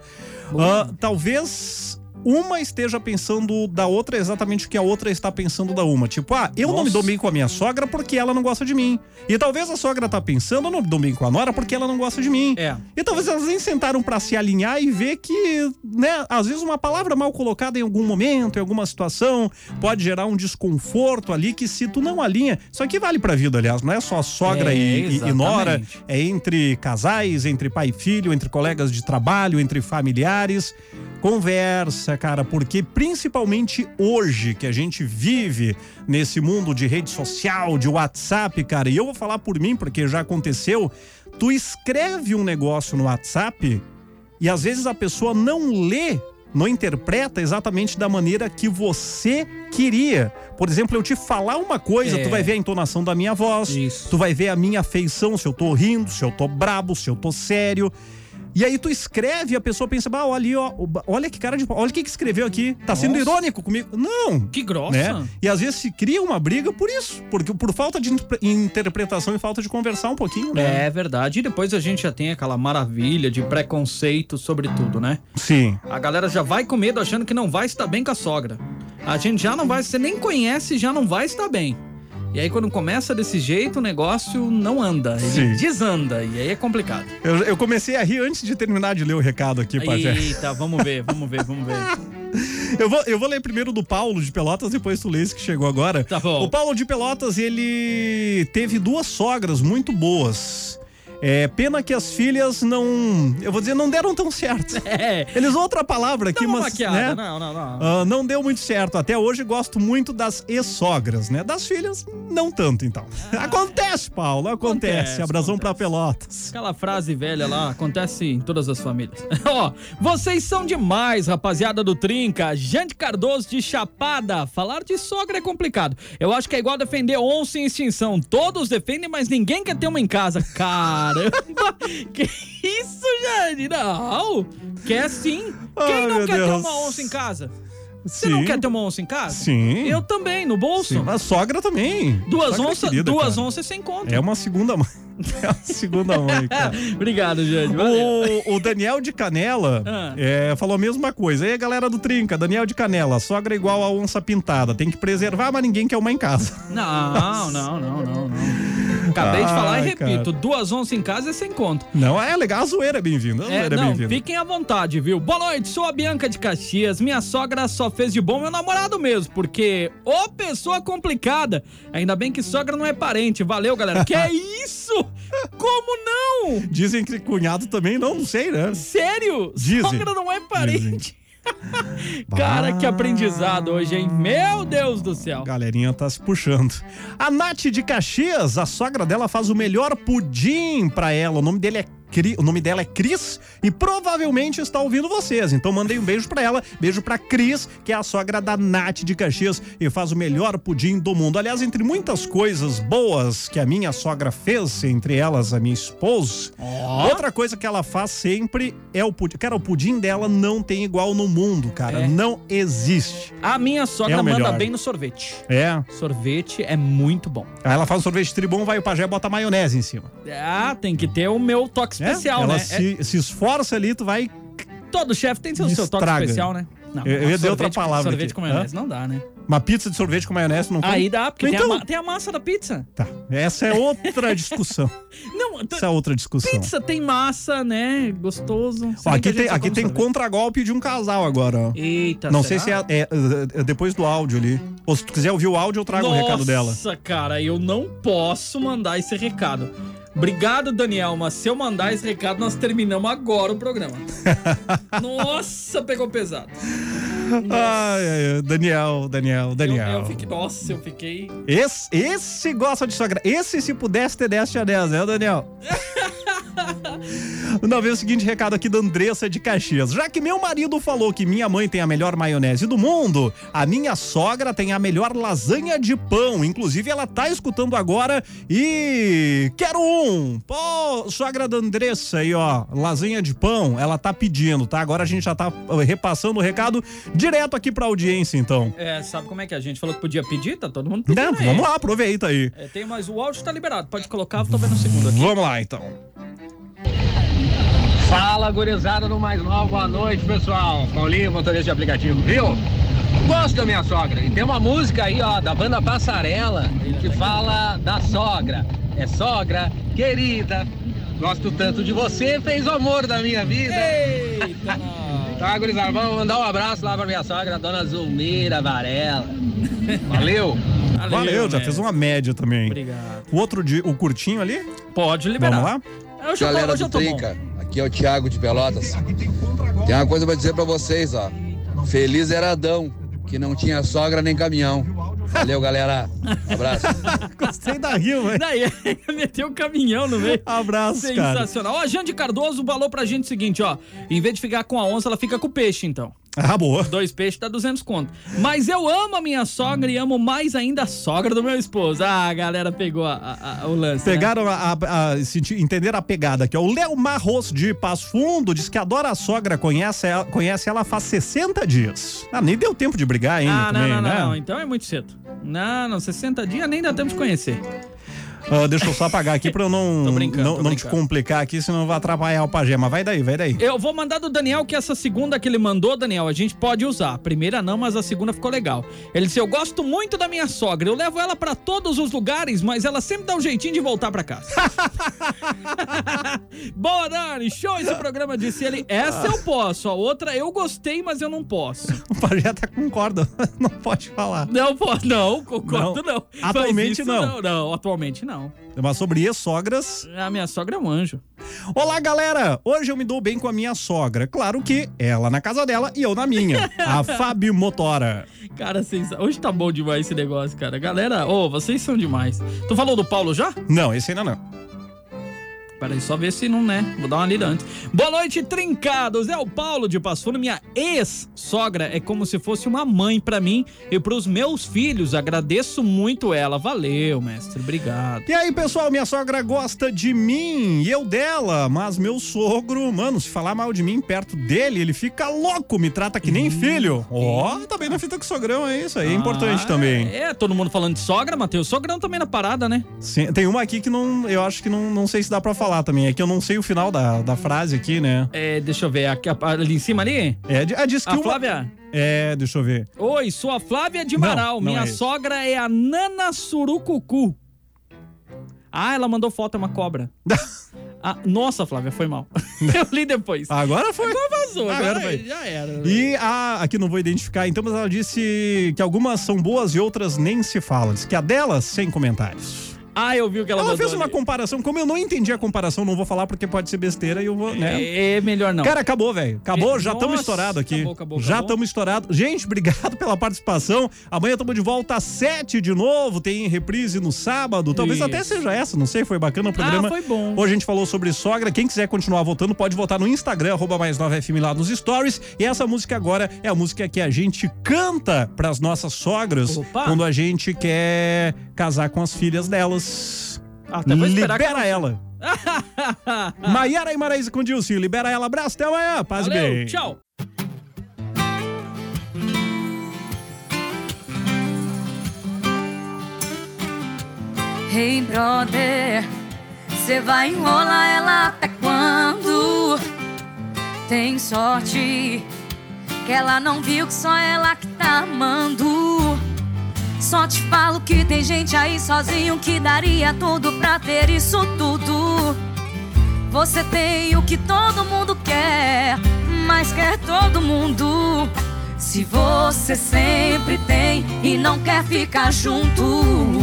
Ah, talvez uma esteja pensando da outra exatamente o que a outra está pensando da uma. Tipo, ah, eu não me Nossa. dou bem com a minha sogra porque ela não gosta de mim. E talvez a sogra tá pensando, eu não me dou bem com a nora porque ela não gosta de mim. É. E talvez elas nem sentaram pra se alinhar e ver que, né, às vezes uma palavra mal colocada em algum momento, em alguma situação, pode gerar um desconforto ali que se tu não alinha, isso aqui vale pra vida, aliás, não é só sogra É, e, e- e nora, é entre casais, entre pai e filho, entre colegas de trabalho, entre familiares. Conversa, cara, porque principalmente hoje que a gente vive nesse mundo de rede social, de WhatsApp, cara, e eu vou falar por mim porque já aconteceu, tu escreve um negócio no WhatsApp e às vezes a pessoa não lê, não interpreta exatamente da maneira que você queria. Por exemplo, eu te falar uma coisa, É. tu vai ver a entonação da minha voz, tu vai ver a minha feição, se eu tô rindo, se eu tô brabo, se eu tô sério. E aí tu escreve e a pessoa pensa, bah, olha ali, ó, olha que cara de olha o que que escreveu aqui, tá sendo Nossa. irônico comigo. Não! Que grossa. Né? E às vezes se cria uma briga por isso, porque por falta de interpre- interpretação e falta de conversar um pouquinho, né? É verdade. E depois a gente já tem aquela maravilha de preconceito sobre tudo, né? Sim. A galera já vai com medo achando que não vai estar bem com a sogra. A gente já não vai, você nem conhece, já não vai estar bem. E aí quando começa desse jeito, o negócio não anda, ele Sim. desanda. E aí é complicado. Eu, eu comecei a rir antes de terminar de ler o recado aqui, Pajé. Eita, vamos ver, vamos ver, vamos ver. Eu vou, eu vou ler primeiro do Paulo de Pelotas, depois tu lê esse que chegou agora. Tá bom. O Paulo de Pelotas, ele teve duas sogras muito boas. É, pena que as filhas não. Eu vou dizer, não deram tão certo. É. Eles usam outra palavra aqui, mas. maquiada, né? não, não, não. Ah, não deu muito certo. Até hoje gosto muito das ex-sogras, né? Das filhas, não tanto, então. Acontece, Paulo, acontece. Ah. Acontece, Abração pra Pelotas. Aquela frase velha lá acontece em todas as famílias. Ó, vocês são demais, rapaziada do Trinca. Jante Cardoso de Chapada. Falar de sogra é complicado. Eu acho que é igual defender onça em extinção. Todos defendem, mas ninguém quer ter uma em casa. Caramba! que isso, Jane? Não! Quer sim. Quem não quer ter Deus. uma onça em casa? Você não quer ter uma onça em casa? Sim. Eu também, no bolso. Sim, mas sogra também. Duas é onças, duas cara. onças sem conta. É uma segunda mãe. É uma segunda mãe, cara. Obrigado, Jane. O, o Daniel de Canela Ah. é, falou a mesma coisa. E aí, galera do Trinca, Daniel de Canela, sogra igual a onça pintada. Tem que preservar, mas ninguém quer uma em casa. Não, não, não, não, não. Acabei de falar e repito: cara. duas onças em casa é sem conta. Não, é legal, a zoeira é bem-vinda. É, é, não, bem-vinda. fiquem à vontade, viu? Boa noite, sou a Bianca de Caxias. Minha sogra só fez de bom meu namorado mesmo, porque ô pessoa complicada. Ainda bem que sogra não é parente. Valeu, galera. Que é isso? Como não? Dizem que cunhado também, não, não sei, né? Sério? Dizem. Sogra não é parente. Cara, que aprendizado hoje, hein? Meu Deus do céu. Galerinha tá se puxando. A Nath de Caxias, a sogra dela faz o melhor pudim pra ela. O nome dele é Cri- o nome dela é Cris e provavelmente está ouvindo vocês. Então mandei um beijo pra ela, beijo pra Cris, que é a sogra da Nath de Caxias e faz o melhor pudim do mundo. Aliás, entre muitas coisas boas que a minha sogra fez, entre elas a minha esposa, outra coisa que ela faz sempre é o pudim. Cara, o pudim dela não tem igual no mundo, cara. É. Não existe. A minha sogra É manda melhor. bem no sorvete. É. Sorvete é muito bom. Aí ela faz um sorvete tribom, vai o pajé e bota maionese em cima. Ah, tem que ter o meu toque especial, É? Ela né? se, se esforça ali, tu vai. É- todo chefe tem seu, seu toque especial, né? Não, Eu- eu ia dizer outra palavra Sorvete aqui. com maionese Hã? não dá, né? Uma pizza de sorvete com maionese não Aí dá, porque então, tem, a, ma- tem a massa da pizza. Tá, essa é outra discussão. Não, Essa é outra discussão. pizza tem massa, né? Gostoso. Ó, aqui tem, aqui tem contragolpe de um casal agora, ó. Eita, Não será? sei se é, é, é, é depois do áudio ali. Ou se tu quiser ouvir o áudio, eu trago o recado dela. Nossa, cara, eu não posso mandar esse recado. Obrigado, Daniel, mas se eu mandar esse recado, nós terminamos agora o programa. Nossa, pegou pesado. Ai, ai, Daniel, Daniel, Daniel. Eu, eu fiquei, nossa, eu fiquei. Esse, esse gosta de sogra. Esse, se pudesse ter 10 a 10, né, Daniel? Não, vem o seguinte recado aqui da Andressa de Caxias. Já que meu marido falou que minha mãe tem a melhor maionese do mundo, a minha sogra tem a melhor lasanha de pão. Inclusive, ela tá escutando agora e. Quero um! Pô, sogra da Andressa aí, ó. Lasanha de pão, ela tá pedindo, tá? Agora a gente já tá eh, repassando o recado direto aqui pra audiência, então. É, sabe como é que a gente falou que podia pedir? Tá todo mundo pedindo. Aí. Vamos lá, aproveita aí. É, tem, mas o áudio tá liberado. Pode colocar, tô vendo o segundo aqui. Vamos lá, então. Fala, gurizada do Mais Nova, boa noite, pessoal. Paulinho, motorista de aplicativo, viu? Gosto da minha sogra. E tem uma música aí, ó, da banda Passarela, que fala da sogra. É sogra, querida. Gosto tanto de você, fez o amor da minha vida. Eita, Tá, gurizada, vamos mandar um abraço lá pra minha sogra, dona Zulmira Varela. Valeu. Valeu, já fez uma média também. Obrigado. O outro de, o curtinho ali? Pode liberar. Vamos lá? Eu já tô- Galera eu já do. Trinca, aqui é o Thiago de Pelotas. Tem uma coisa pra dizer pra vocês, ó. Feliz era Adão, que não tinha sogra nem caminhão. Valeu, galera. Abraço. Gostei da Rio, velho. Daí, meteu o caminhão no meio. Abraço, cara. Sensacional. Ó, Jande Cardoso falou pra gente o seguinte, ó. Em vez de ficar com a onça, ela fica com o peixe, então. Ah, boa. Dois peixes dá 200 conto. Mas eu amo a minha sogra e amo mais ainda a sogra do meu esposo. Ah, a galera pegou a- a- a- o lance. né? Pegaram a, a, a entenderam a pegada aqui. ó. O Léo Marros de Passo Fundo diz que adora a sogra, conhece ela, conhece ela faz 60 dias. Ah, nem deu tempo de brigar ainda Ah, não, também, não, não, né? não. Então é muito cedo. Não, não, 60 dias nem dá tempo de conhecer. Ah, deixa eu só apagar aqui pra eu não, não, não te complicar aqui, senão vai atrapalhar o pajé. Mas vai daí, vai daí. Eu vou mandar do Daniel que essa segunda que ele mandou, Daniel, a gente pode usar. A primeira não, mas a segunda ficou legal. Ele disse: Eu gosto muito da minha sogra. Eu levo ela pra todos os lugares, mas ela sempre dá um jeitinho de voltar pra casa. Boa, Dani. Show esse programa, disse ele. Essa eu posso. A outra eu gostei, mas eu não posso. O pajé tá com corda, não pode falar. Não posso, não, concordo, Não. não. Atualmente não. não. Não, atualmente não. Mas sobre ex-sogras. A minha sogra é um anjo. Olá, galera! Hoje eu me dou bem com a minha sogra. Claro que ela na casa dela e eu na minha. A Fábio Motora. Cara, sensa- hoje tá bom demais esse negócio, cara. Galera, ô, vocês são demais. Tu falou do Paulo já? Não, esse ainda não. Peraí, só ver se não, né? Vou dar uma lida antes. Boa noite, trincados. É o Paulo de Passo Fundo. Minha ex-sogra é como se fosse uma mãe pra mim e pros meus filhos. Agradeço muito ela. Valeu, mestre. Obrigado. E aí, pessoal, minha sogra gosta de mim e eu dela, mas meu sogro, mano, se falar mal de mim perto dele, ele fica louco, me trata que nem filho. Ó, tá bem na fita com o sogrão, é isso aí, é importante Ah, também. É, todo mundo falando de sogra, Matheus. Sogrão também na parada, né? Sim, tem uma aqui que não, eu acho que não, não sei se dá pra falar também, é que eu não sei o final da, da frase aqui, né? É, deixa eu ver. Aqui, ali em cima ali? É, ah, diz que A uma- Flávia? É, deixa eu ver. Oi, sou a Flávia de Maral. Minha é sogra é a Nana Surucucu. Ah, ela mandou foto, é uma cobra. Ah, nossa, Flávia, foi mal. Eu li depois. Agora foi. Agora vazou, agora, Agora foi. já era. E a, aqui não vou identificar, então, mas ela disse que algumas são boas e outras nem se fala. Diz que a delas, sem comentários. Ah, eu vi o que ela, Ela mandou fez uma ali. comparação, como eu não entendi a comparação, não vou falar porque pode ser besteira e eu vou, né? É, é melhor não. Cara, acabou, velho. Acabou, É, já estamos estourados aqui. acabou, acabou, já estamos estourados. Gente, obrigado pela participação. Amanhã estamos de volta às sete de novo. Tem reprise no sábado. Talvez Isso. até seja essa, não sei. Foi bacana o programa. Ah, foi bom. Hoje a gente falou sobre sogra. Quem quiser continuar votando, pode votar no Instagram, arroba mais nova FM lá nos stories. E essa música agora é a música que a gente canta pras nossas sogras Opa. quando a gente quer casar com as filhas delas. Até vou esperar que Libera ela-. Maiara e Maraísa com Dilce, libera ela. Abraço, até amanhã. Paz e Valeu, bem. tchau. Hey brother, você vai enrolar ela até quando? Tem sorte que ela não viu que só ela que tá amando. Só te falo que tem gente aí sozinho que daria tudo pra ter isso tudo. Você tem o que todo mundo quer, mas quer todo mundo. Se você sempre tem e não quer ficar junto.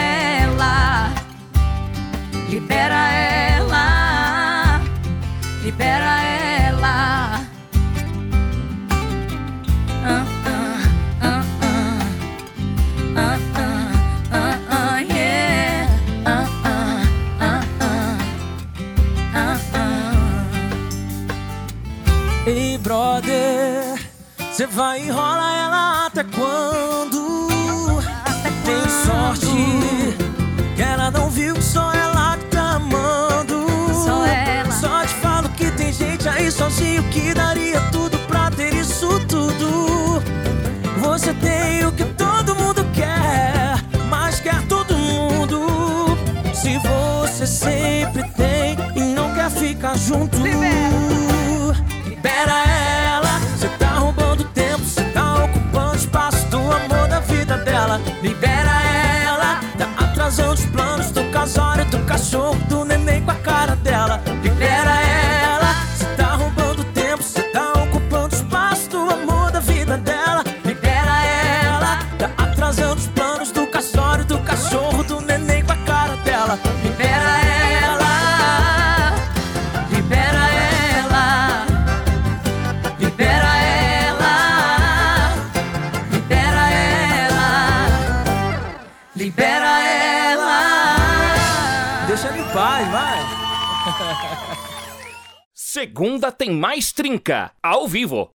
Libera ela, libera ela. Ah, ah, ah, yeah. Ei, brother, você vai enrolar. E o que daria tudo pra ter isso tudo. Você tem o que todo mundo quer, mas quer todo mundo. Se você sempre tem e não quer ficar junto, libera ela. segunda tem mais trinca, ao vivo.